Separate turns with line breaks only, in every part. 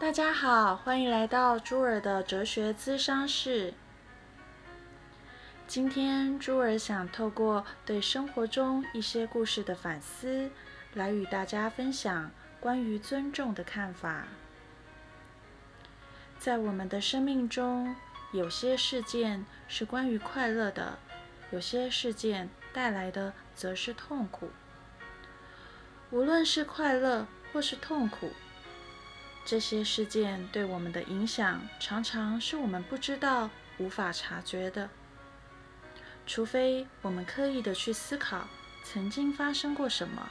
大家好，欢迎来到朱尔的哲学咨商室。今天朱尔想透过对生活中一些故事的反思，来与大家分享关于尊重的看法。在我们的生命中，有些事件是关于快乐的，有些事件带来的则是痛苦。无论是快乐或是痛苦。这些事件对我们的影响，常常是我们不知道、无法察觉的。除非我们刻意的去思考，曾经发生过什么，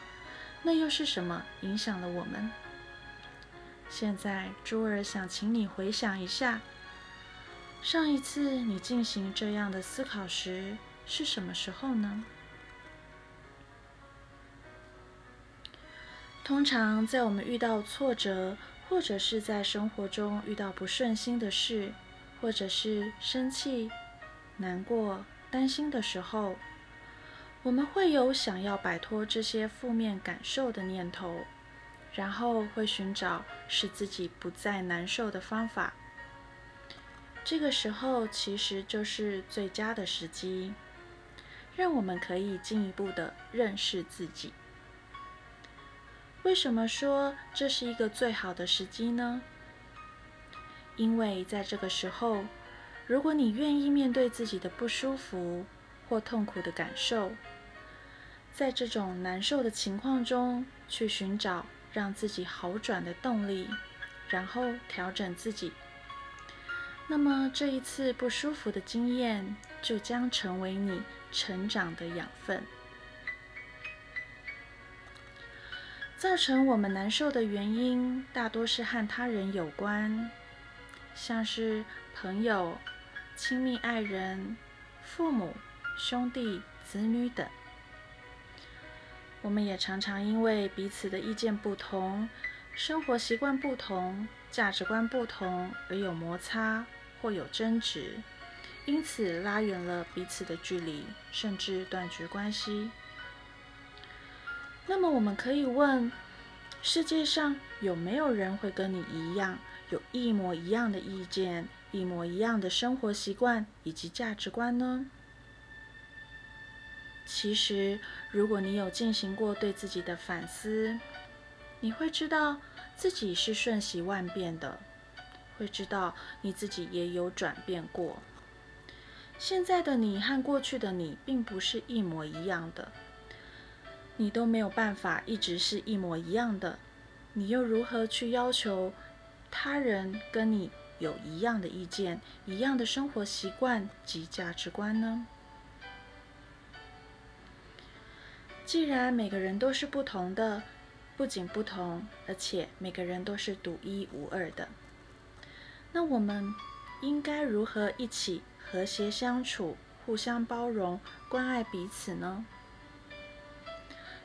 那又是什么影响了我们？现在，朱儿想请你回想一下，上一次你进行这样的思考时是什么时候呢？通常在我们遇到挫折，或者是在生活中遇到不顺心的事，或者是生气、难过、担心的时候，我们会有想要摆脱这些负面感受的念头，然后会寻找使自己不再难受的方法。这个时候其实就是最佳的时机，让我们可以进一步的认识自己。为什么说这是一个最好的时机呢？因为在这个时候，如果你愿意面对自己的不舒服或痛苦的感受，在这种难受的情况中去寻找让自己好转的动力，然后调整自己，那么这一次不舒服的经验就将成为你成长的养分。造成我们难受的原因，大多是和他人有关，像是朋友、亲密爱人、父母、兄弟、子女等。我们也常常因为彼此的意见不同、生活习惯不同、价值观不同而有摩擦或有争执，因此拉远了彼此的距离，甚至断绝关系。那么我们可以问：世界上有没有人会跟你一样，有一模一样的意见、一模一样的生活习惯以及价值观呢？其实，如果你有进行过对自己的反思，你会知道自己是瞬息万变的，会知道你自己也有转变过。现在的你和过去的你并不是一模一样的。你都没有办法一直是一模一样的，你又如何去要求他人跟你有一样的意见、一样的生活习惯及价值观呢？既然每个人都是不同的，不仅不同，而且每个人都是独一无二的，那我们应该如何一起和谐相处、互相包容、关爱彼此呢？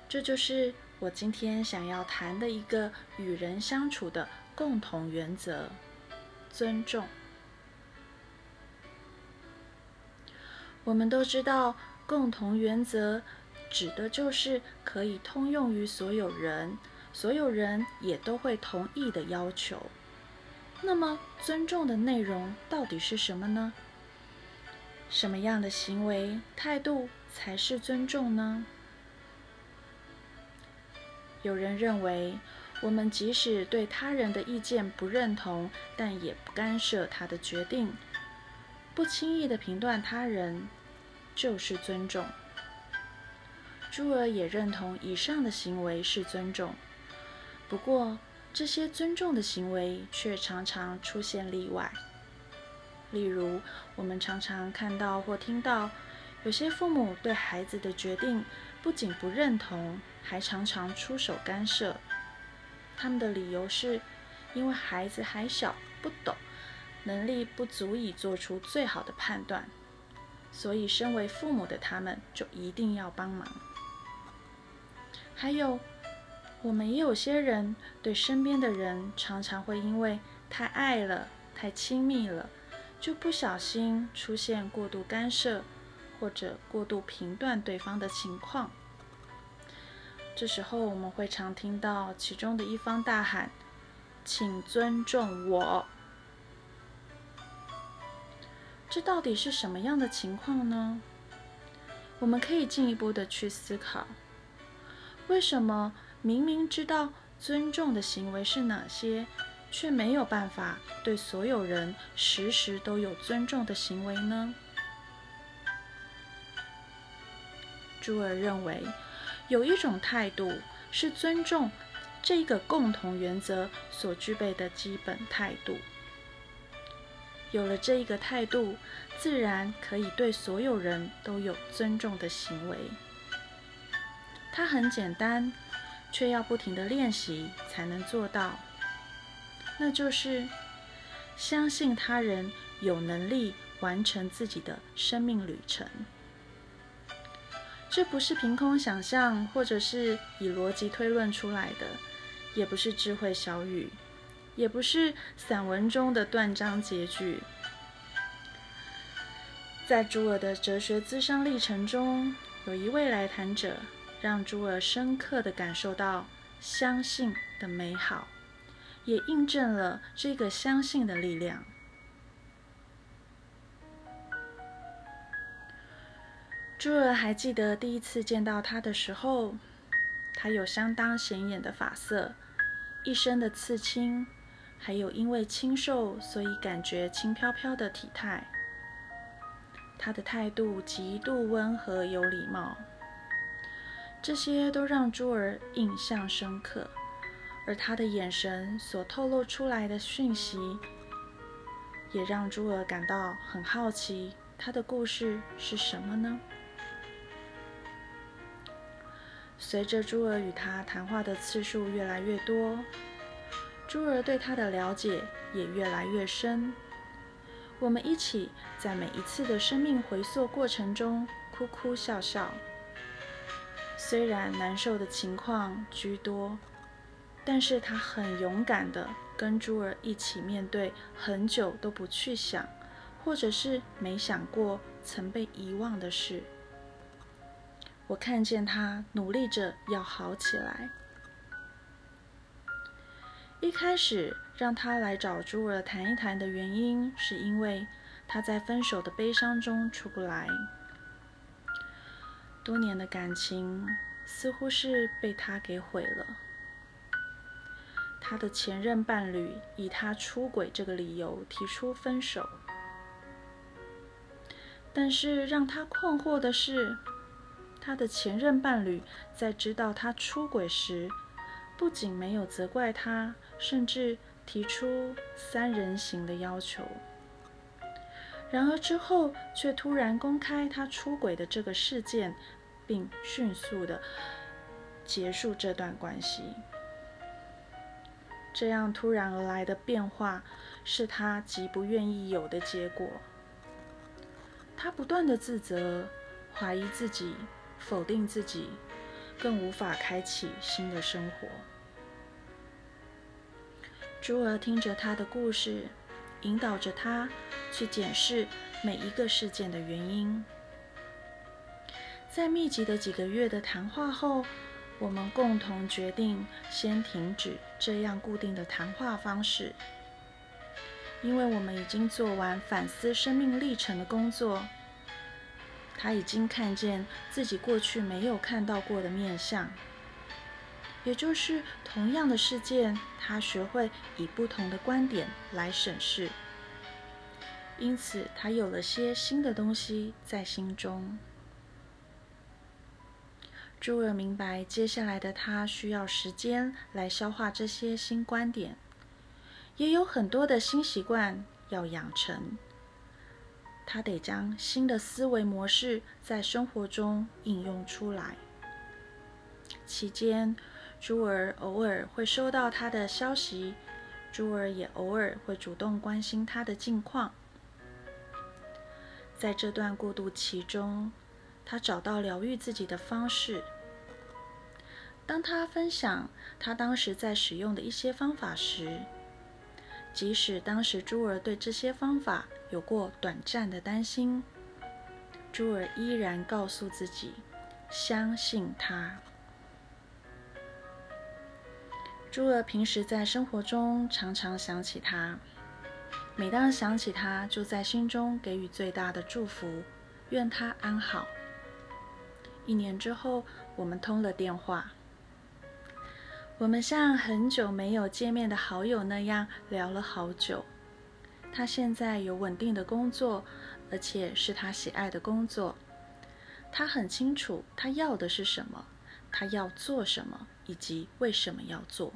这就是我今天想要谈的一个与人相处的共同原则——尊重。我们都知道，共同原则指的就是可以通用于所有人，所有人也都会同意的要求。那么，尊重的内容到底是什么呢？什么样的行为态度才是尊重呢？有人认为，我们即使对他人的意见不认同，但也不干涉他的决定，不轻易的评断他人，就是尊重。朱儿也认同以上的行为是尊重。不过，这些尊重的行为却常常出现例外。例如，我们常常看到或听到，有些父母对孩子的决定不仅不认同。还常常出手干涉，他们的理由是，因为孩子还小不懂，能力不足以做出最好的判断，所以身为父母的他们就一定要帮忙。还有，我们也有些人对身边的人常常会因为太爱了、太亲密了，就不小心出现过度干涉或者过度评断对方的情况。这时候，我们会常听到其中的一方大喊：“请尊重我。这到底是什么样的情况呢？我们可以进一步的去思考，为什么明明知道尊重的行为是哪些，却没有办法对所有人时时都有尊重的行为呢？朱尔认为，有一种态度是尊重这个共同原则所具备的基本态度。有了这一个态度，自然可以对所有人都有尊重的行为。它很简单，却要不停的练习才能做到。那就是相信他人有能力完成自己的生命旅程。这不是凭空想象，或者是以逻辑推论出来的，也不是智慧小语，也不是散文中的断章结句。在朱尔的哲学咨商历程中，有一位来谈者，让朱尔深刻的感受到相信的美好，也印证了这个相信的力量。朱儿还记得第一次见到他的时候，他有相当显眼的发色，一身的刺青，还有因为清瘦所以感觉轻飘飘的体态。他的态度极度温和有礼貌，这些都让朱儿印象深刻。而他的眼神所透露出来的讯息，也让朱儿感到很好奇。他的故事是什么呢？随着朱儿与他谈话的次数越来越多，朱儿对他的了解也越来越深。我们一起在每一次的生命回溯过程中哭哭笑笑，虽然难受的情况居多，但是他很勇敢的跟朱儿一起面对很久都不去想，或者是没想过曾被遗忘的事。我看见他努力着要好起来。一开始让他来找朱儿谈一谈的原因，是因为他在分手的悲伤中出不来。多年的感情似乎是被他给毁了。他的前任伴侣以他出轨这个理由提出分手，但是让他困惑的是。他的前任伴侣在知道他出轨时，不仅没有责怪他，甚至提出三人行的要求。然而之后却突然公开他出轨的这个事件，并迅速的结束这段关系。这样突然而来的变化，是他极不愿意有的结果。他不断的自责，怀疑自己。否定自己，更无法开启新的生活。朱儿听着他的故事，引导着他去检视每一个事件的原因。在密集的几个月的谈话后，我们共同决定先停止这样固定的谈话方式，因为我们已经做完反思生命历程的工作。他已经看见自己过去没有看到过的面相，也就是同样的事件，他学会以不同的观点来审视，因此他有了些新的东西在心中。朱尔明白，接下来的他需要时间来消化这些新观点，也有很多的新习惯要养成。他得将新的思维模式在生活中应用出来。期间，朱儿偶尔会收到他的消息，朱儿也偶尔会主动关心他的近况。在这段过渡期中，他找到疗愈自己的方式。当他分享他当时在使用的一些方法时，即使当时朱儿对这些方法有过短暂的担心，朱儿依然告诉自己，相信他。朱儿平时在生活中常常想起他，每当想起他，就在心中给予最大的祝福，愿他安好。一年之后，我们通了电话，我们像很久没有见面的好友那样聊了好久。他现在有稳定的工作，而且是他喜爱的工作。他很清楚他要的是什么，他要做什么，以及为什么要做。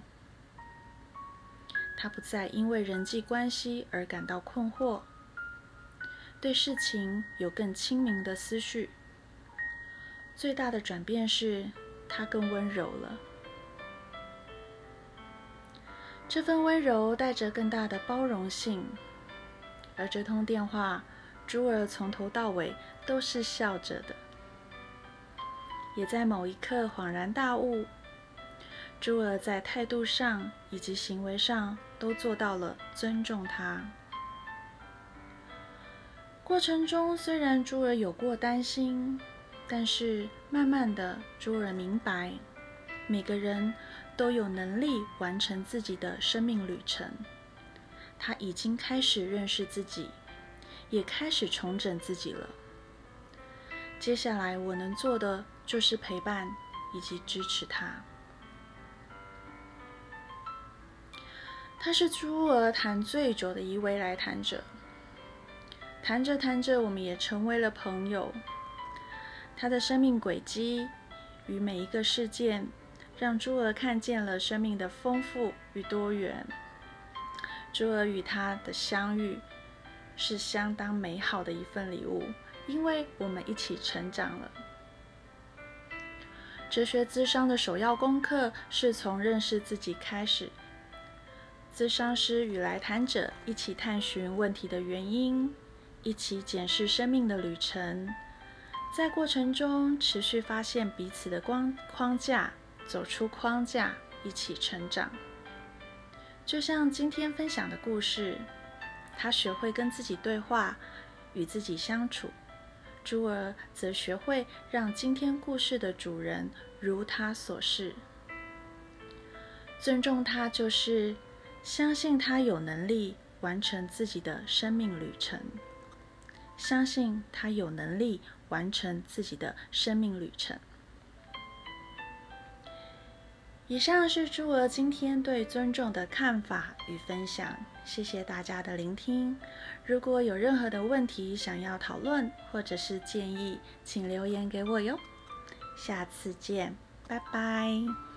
他不再因为人际关系而感到困惑，对事情有更清明的思绪。最大的转变是，他更温柔了。这份温柔带着更大的包容性。而这通电话，朱儿从头到尾都是笑着的，也在某一刻恍然大悟，朱儿在态度上以及行为上都做到了尊重他。过程中虽然朱儿有过担心，但是慢慢的，朱儿明白，每个人都有能力完成自己的生命旅程。他已经开始认识自己，也开始重整自己了。接下来我能做的就是陪伴以及支持他。他是朱儿谈最久的一位来谈者，谈着谈着，我们也成为了朋友。他的生命轨迹与每一个事件，让朱儿看见了生命的丰富与多元。朱儿与他的相遇是相当美好的一份礼物，因为我们一起成长了。哲学咨商的首要功课是从认识自己开始。咨商师与来谈者一起探寻问题的原因，一起检视生命的旅程，在过程中持续发现彼此的光框架，走出框架，一起成长。就像今天分享的故事，他学会跟自己对话，与自己相处；朱儿则学会让今天故事的主人如他所示。尊重他，就是相信他有能力完成自己的生命旅程。相信他有能力完成自己的生命旅程。以上是朱娥今天对尊重的看法与分享，谢谢大家的聆听。如果有任何的问题想要讨论或者是建议，请留言给我哟。下次见，拜拜。